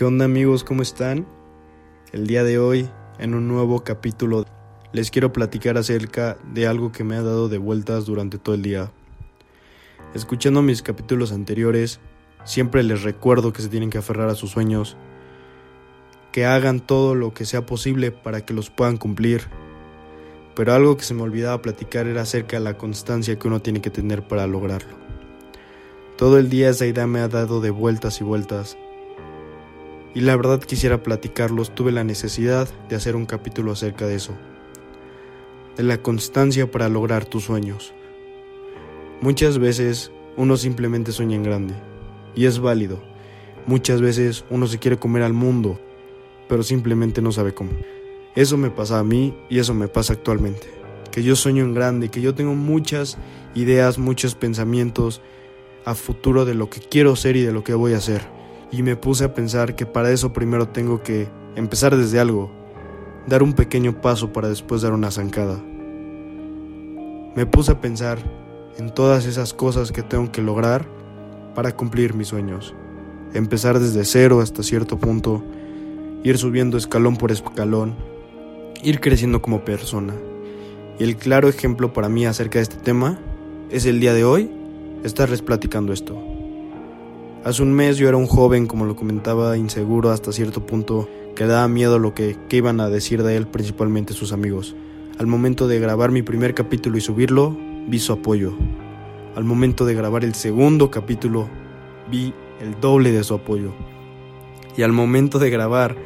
¿Qué onda amigos? ¿Cómo están? El día de hoy, en un nuevo capítulo, les quiero platicar acerca de algo que me ha dado de vueltas durante todo el día. Escuchando mis capítulos anteriores, siempre les recuerdo que se tienen que aferrar a sus sueños, que hagan todo lo que sea posible para que los puedan cumplir. Pero algo que se me olvidaba platicar era acerca de la constancia que uno tiene que tener para lograrlo. Todo el día esa idea me ha dado de vueltas y vueltas y la verdad quisiera platicarlos, tuve la necesidad de hacer un capítulo acerca de eso, de la constancia para lograr tus sueños. Muchas veces uno simplemente sueña en grande, y es válido. Muchas veces uno se quiere comer al mundo, pero simplemente no sabe cómo. Eso me pasa a mí y eso me pasa actualmente. Que yo sueño en grande, que yo tengo muchas ideas, muchos pensamientos a futuro de lo que quiero ser y de lo que voy a hacer y me puse a pensar que para eso primero tengo que empezar desde algo, dar un pequeño paso para después dar una zancada. Me puse a pensar en todas esas cosas que tengo que lograr para cumplir mis sueños. Empezar desde cero hasta cierto punto, ir subiendo escalón por escalón, ir creciendo como persona. Y el claro ejemplo para mí acerca de este tema es el día de hoy estarles platicando esto. Hace un mes yo era un joven, como lo comentaba, inseguro hasta cierto punto, que daba miedo lo que, iban a decir de él, principalmente sus amigos. Al momento de grabar mi primer capítulo y subirlo, vi su apoyo. Al momento de grabar el segundo capítulo, vi el doble de su apoyo. Y al momento de grabar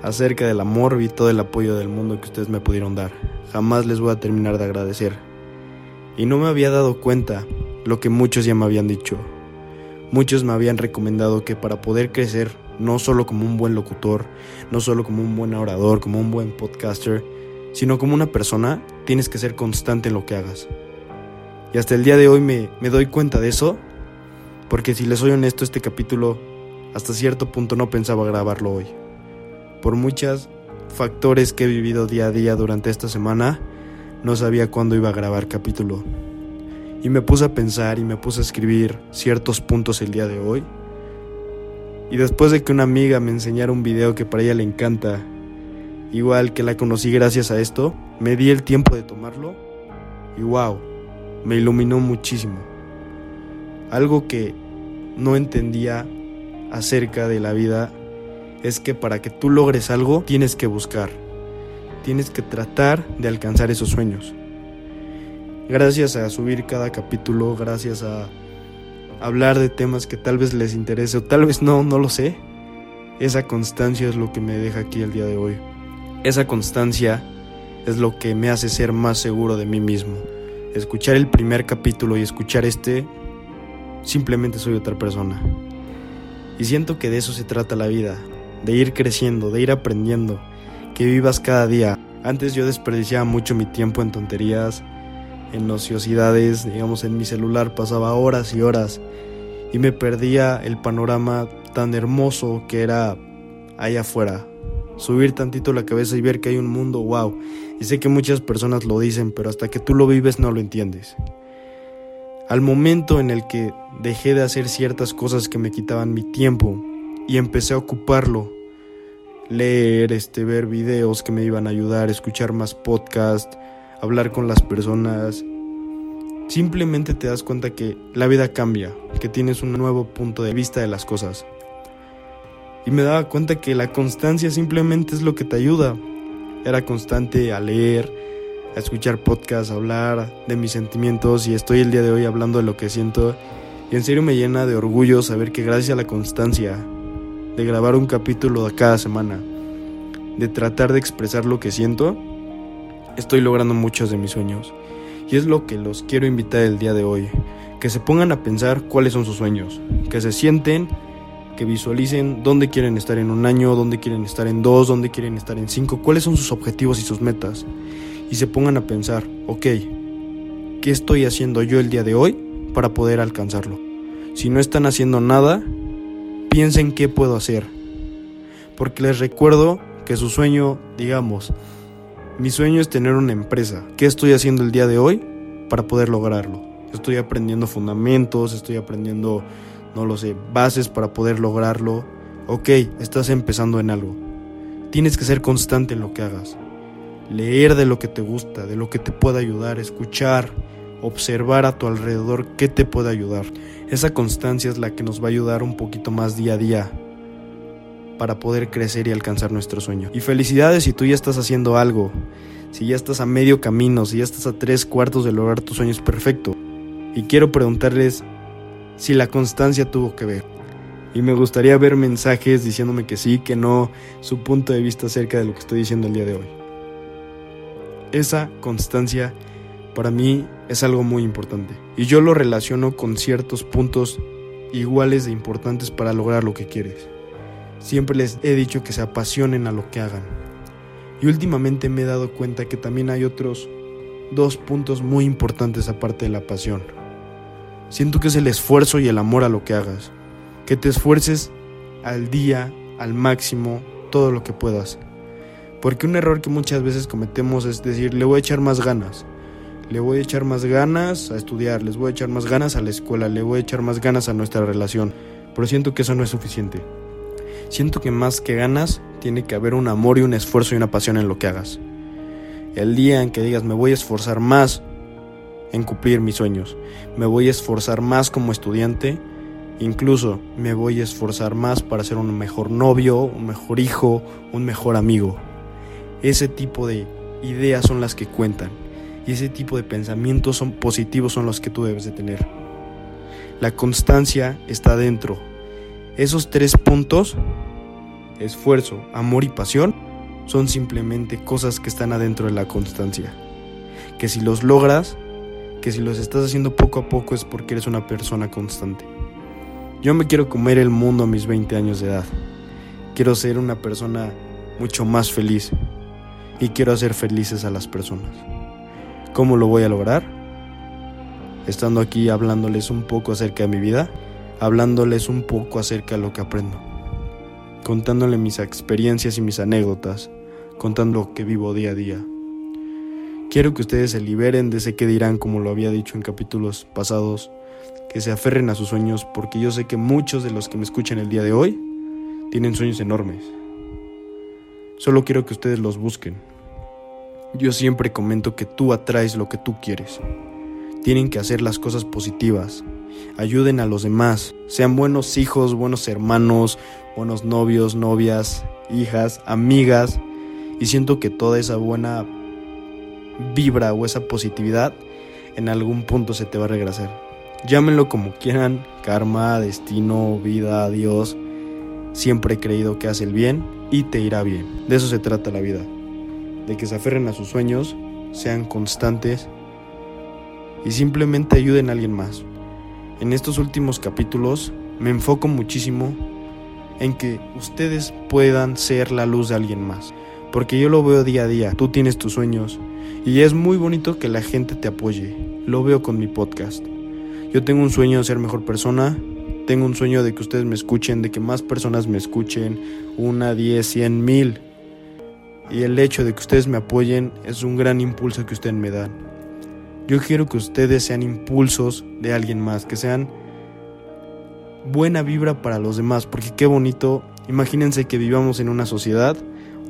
acerca del amor, vi todo el apoyo del mundo que ustedes me pudieron dar. Jamás les voy a terminar de agradecer. Y no me había dado cuenta lo que muchos ya me habían dicho. Muchos me habían recomendado que para poder crecer, no solo como un buen locutor, no solo como un buen orador, como un buen podcaster, sino como una persona, tienes que ser constante en lo que hagas. Y hasta el día de hoy me, me doy cuenta de eso, porque si les soy honesto, este capítulo hasta cierto punto no pensaba grabarlo hoy. Por muchos factores que he vivido día a día durante esta semana, no sabía cuándo iba a grabar capítulo. Y me puse a pensar y me puse a escribir ciertos puntos el día de hoy. Y después de que una amiga me enseñara un video que para ella le encanta, igual que la conocí gracias a esto, me di el tiempo de tomarlo y wow, me iluminó muchísimo. Algo que no entendía acerca de la vida es que para que tú logres algo tienes que buscar, tienes que tratar de alcanzar esos sueños gracias a subir cada capítulo, gracias a hablar de temas que tal vez les interese o tal vez no, no lo sé. Esa constancia es lo que me deja aquí el día de hoy. Esa constancia es lo que me hace ser más seguro de mí mismo. Escuchar el primer capítulo y escuchar este, simplemente soy otra persona. Y siento que de eso se trata la vida, de ir creciendo, de ir aprendiendo, que vivas cada día. Antes yo desperdiciaba mucho mi tiempo en tonterías, en ociosidades, digamos en mi celular pasaba horas y horas y me perdía el panorama tan hermoso que era allá afuera. Subir tantito la cabeza y ver que hay un mundo, wow. Y sé que muchas personas lo dicen, pero hasta que tú lo vives no lo entiendes. Al momento en el que dejé de hacer ciertas cosas que me quitaban mi tiempo y empecé a ocuparlo, leer, este, ver videos que me iban a ayudar, escuchar más podcasts, hablar con las personas, simplemente te das cuenta que la vida cambia, que tienes un nuevo punto de vista de las cosas. Y me daba cuenta que la constancia simplemente es lo que te ayuda. Era constante a leer, a escuchar podcasts, a hablar de mis sentimientos y estoy el día de hoy hablando de lo que siento. Y en serio me llena de orgullo saber que gracias a la constancia, de grabar un capítulo cada semana, de tratar de expresar lo que siento, estoy logrando muchos de mis sueños. Y es lo que los quiero invitar el día de hoy. Que se pongan a pensar cuáles son sus sueños. Que se sienten, que visualicen dónde quieren estar en un año, dónde quieren estar en dos, dónde quieren estar en cinco, cuáles son sus objetivos y sus metas. Y se pongan a pensar, ok, ¿qué estoy haciendo yo el día de hoy para poder alcanzarlo? Si no están haciendo nada, piensen qué puedo hacer. Porque les recuerdo que su sueño, digamos, mi sueño es tener una empresa. ¿Qué estoy haciendo el día de hoy para poder lograrlo? Estoy aprendiendo fundamentos, estoy aprendiendo, no lo sé, bases para poder lograrlo. Ok, estás empezando en algo. Tienes que ser constante en lo que hagas. Leer de lo que te gusta, de lo que te pueda ayudar, escuchar, observar a tu alrededor qué te puede ayudar. Esa constancia es la que nos va a ayudar un poquito más día a día para poder crecer y alcanzar nuestro sueño. Y felicidades si tú ya estás haciendo algo, si ya estás a medio camino, si ya estás a tres cuartos de lograr tus sueños perfecto. Y quiero preguntarles si la constancia tuvo que ver. Y me gustaría ver mensajes diciéndome que sí, que no, su punto de vista acerca de lo que estoy diciendo el día de hoy. Esa constancia para mí es algo muy importante. Y yo lo relaciono con ciertos puntos iguales de importantes para lograr lo que quieres. Siempre les he dicho que se apasionen a lo que hagan. Y últimamente me he dado cuenta que también hay otros dos puntos muy importantes aparte de la pasión. Siento que es el esfuerzo y el amor a lo que hagas que te esfuerces al día, al máximo, todo lo que puedas. Porque un error que muchas veces cometemos es decir, le voy a echar más ganas. Le voy a echar más ganas a estudiar, les voy a echar más ganas a la escuela, le voy a echar más ganas a nuestra relación. Pero siento que eso no es suficiente. Siento que más que ganas, tiene que haber un amor y un esfuerzo y una pasión en lo que hagas. El día en que digas me voy a esforzar más en cumplir mis sueños, me voy a esforzar más como estudiante, Incluso me voy a esforzar más para ser un mejor novio, un mejor hijo, un mejor amigo. Ese tipo de ideas son las que cuentan y ese tipo de pensamientos son positivos son los que tú debes de tener. La constancia está dentro. Esos tres puntos, esfuerzo, amor y pasión, son simplemente cosas que están adentro de la constancia. Que si los logras, que si los estás haciendo poco a poco es porque eres una persona constante. Yo me quiero comer el mundo a mis 20 años de edad. Quiero ser una persona mucho más feliz y quiero hacer felices a las personas. ¿Cómo lo voy a lograr? Estando aquí hablándoles un poco acerca de mi vida, hablándoles un poco acerca de lo que aprendo, contándole mis experiencias y mis anécdotas, contando lo que vivo día a día. Quiero que ustedes se liberen de ese que dirán, como lo había dicho en capítulos pasados, que se aferren a sus sueños porque yo sé que muchos de los que me escuchan el día de hoy tienen sueños enormes. Solo quiero que ustedes los busquen. Yo siempre comento que tú atraes lo que tú quieres. Tienen que hacer las cosas positivas. Ayuden a los demás. Sean buenos hijos, buenos hermanos, buenos novios, novias, hijas, amigas. Y siento que toda esa buena vibra o esa positividad en algún punto se te va a regresar. Llámenlo como quieran, karma, destino, vida, Dios. Siempre he creído que hace el bien y te irá bien. De eso se trata la vida. De que se aferren a sus sueños, sean constantes y simplemente ayuden a alguien más. En estos últimos capítulos me enfoco muchísimo en que ustedes puedan ser la luz de alguien más. Porque yo lo veo día a día, tú tienes tus sueños y es muy bonito que la gente te apoye. Lo veo con mi podcast. Yo tengo un sueño de ser mejor persona, tengo un sueño de que ustedes me escuchen, de que más personas me escuchen, una, diez, cien, mil. Y el hecho de que ustedes me apoyen es un gran impulso que ustedes me dan. Yo quiero que ustedes sean impulsos de alguien más, que sean buena vibra para los demás, porque qué bonito, imagínense que vivamos en una sociedad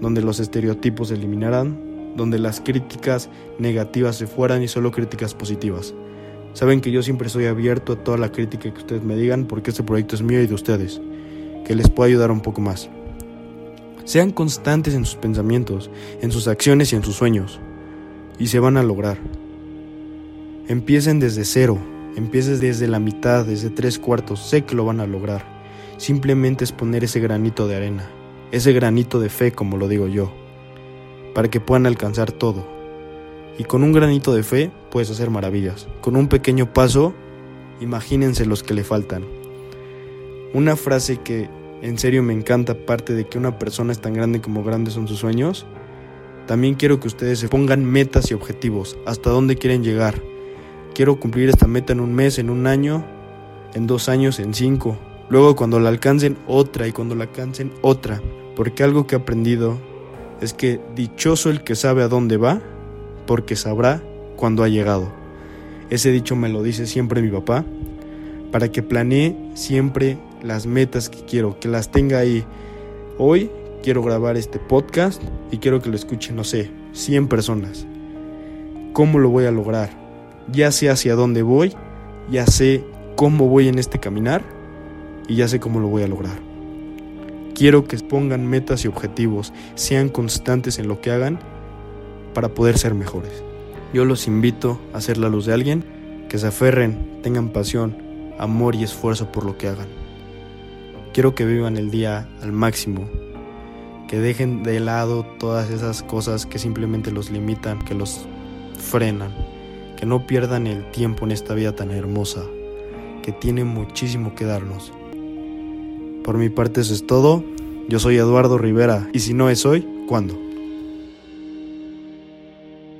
donde los estereotipos se eliminaran, donde las críticas negativas se fueran y solo críticas positivas. Saben que yo siempre estoy abierto a toda la crítica que ustedes me digan porque este proyecto es mío y de ustedes, que les pueda ayudar un poco más. Sean constantes en sus pensamientos, en sus acciones y en sus sueños, y se van a lograr. Empiecen desde cero, empiecen desde la mitad, desde tres cuartos, sé que lo van a lograr. Simplemente es poner ese granito de arena, ese granito de fe, como lo digo yo, para que puedan alcanzar todo. Y con un granito de fe puedes hacer maravillas. Con un pequeño paso, imagínense los que le faltan. Una frase que en serio me encanta, aparte de que una persona es tan grande como grandes son sus sueños, también quiero que ustedes se pongan metas y objetivos, hasta dónde quieren llegar. Quiero cumplir esta meta en un mes, en un año, en dos años, en cinco. Luego cuando la alcancen otra y cuando la alcancen otra. Porque algo que he aprendido es que dichoso el que sabe a dónde va porque sabrá cuándo ha llegado. Ese dicho me lo dice siempre mi papá, para que planee siempre las metas que quiero, que las tenga ahí. Hoy quiero grabar este podcast y quiero que lo escuchen, no sé, 100 personas. ¿Cómo lo voy a lograr? Ya sé hacia dónde voy, ya sé cómo voy en este caminar y ya sé cómo lo voy a lograr. Quiero que pongan metas y objetivos, sean constantes en lo que hagan para poder ser mejores. Yo los invito a ser la luz de alguien, que se aferren, tengan pasión, amor y esfuerzo por lo que hagan. Quiero que vivan el día al máximo, que dejen de lado todas esas cosas que simplemente los limitan, que los frenan, que no pierdan el tiempo en esta vida tan hermosa, que tiene muchísimo que darnos. Por mi parte eso es todo. Yo soy Eduardo Rivera y si no es hoy, ¿cuándo?